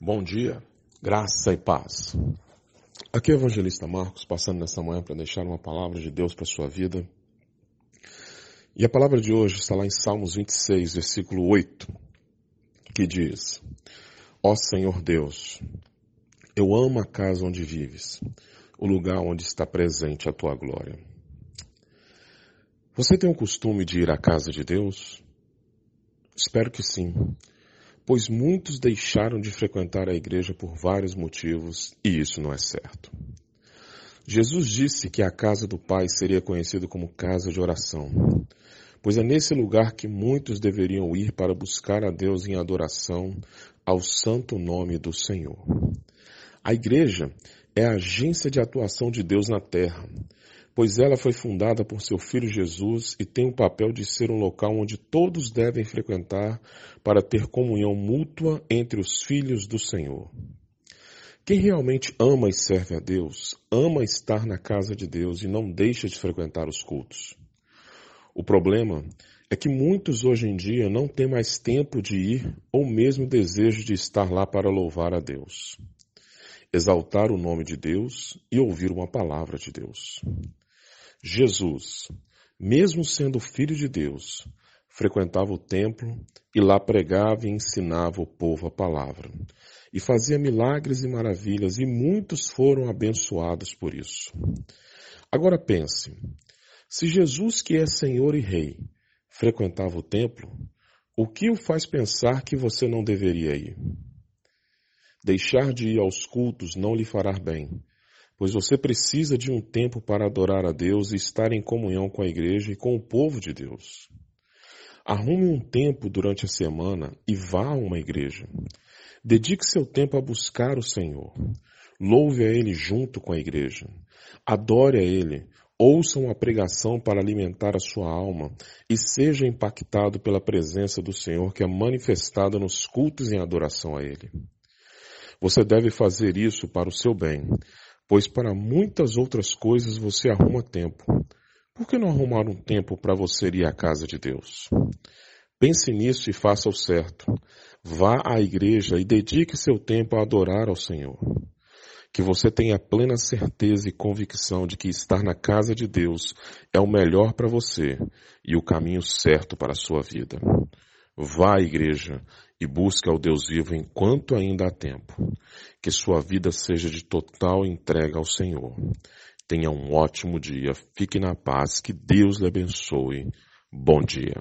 Bom dia, graça e paz. Aqui é o evangelista Marcos, passando nessa manhã para deixar uma palavra de Deus para sua vida. E a palavra de hoje está lá em Salmos 26, versículo 8, que diz: Ó Senhor Deus, eu amo a casa onde vives, o lugar onde está presente a tua glória. Você tem o costume de ir à casa de Deus? Espero que sim pois muitos deixaram de frequentar a igreja por vários motivos e isso não é certo. Jesus disse que a casa do Pai seria conhecida como casa de oração, pois é nesse lugar que muitos deveriam ir para buscar a Deus em adoração ao santo nome do Senhor. A igreja é a agência de atuação de Deus na terra, pois ela foi fundada por seu filho Jesus e tem o papel de ser um local onde todos devem frequentar para ter comunhão mútua entre os filhos do Senhor. Quem realmente ama e serve a Deus, ama estar na casa de Deus e não deixa de frequentar os cultos. O problema é que muitos hoje em dia não têm mais tempo de ir ou mesmo desejo de estar lá para louvar a Deus, exaltar o nome de Deus e ouvir uma palavra de Deus. Jesus, mesmo sendo filho de Deus, frequentava o templo e lá pregava e ensinava o povo a palavra. E fazia milagres e maravilhas, e muitos foram abençoados por isso. Agora pense: se Jesus, que é Senhor e Rei, frequentava o templo, o que o faz pensar que você não deveria ir? Deixar de ir aos cultos não lhe fará bem, pois você precisa de um tempo para adorar a Deus e estar em comunhão com a igreja e com o povo de Deus. Arrume um tempo durante a semana e vá a uma igreja. Dedique seu tempo a buscar o Senhor. Louve a Ele junto com a igreja. Adore a Ele. Ouça uma pregação para alimentar a sua alma e seja impactado pela presença do Senhor que é manifestada nos cultos em adoração a Ele. Você deve fazer isso para o seu bem, pois para muitas outras coisas você arruma tempo. Por que não arrumar um tempo para você ir à casa de Deus? Pense nisso e faça o certo. Vá à igreja e dedique seu tempo a adorar ao Senhor. Que você tenha plena certeza e convicção de que estar na casa de Deus é o melhor para você e o caminho certo para a sua vida. Vá à igreja e busque ao Deus vivo enquanto ainda há tempo. Que sua vida seja de total entrega ao Senhor. Tenha um ótimo dia, fique na paz, que Deus lhe abençoe. Bom dia.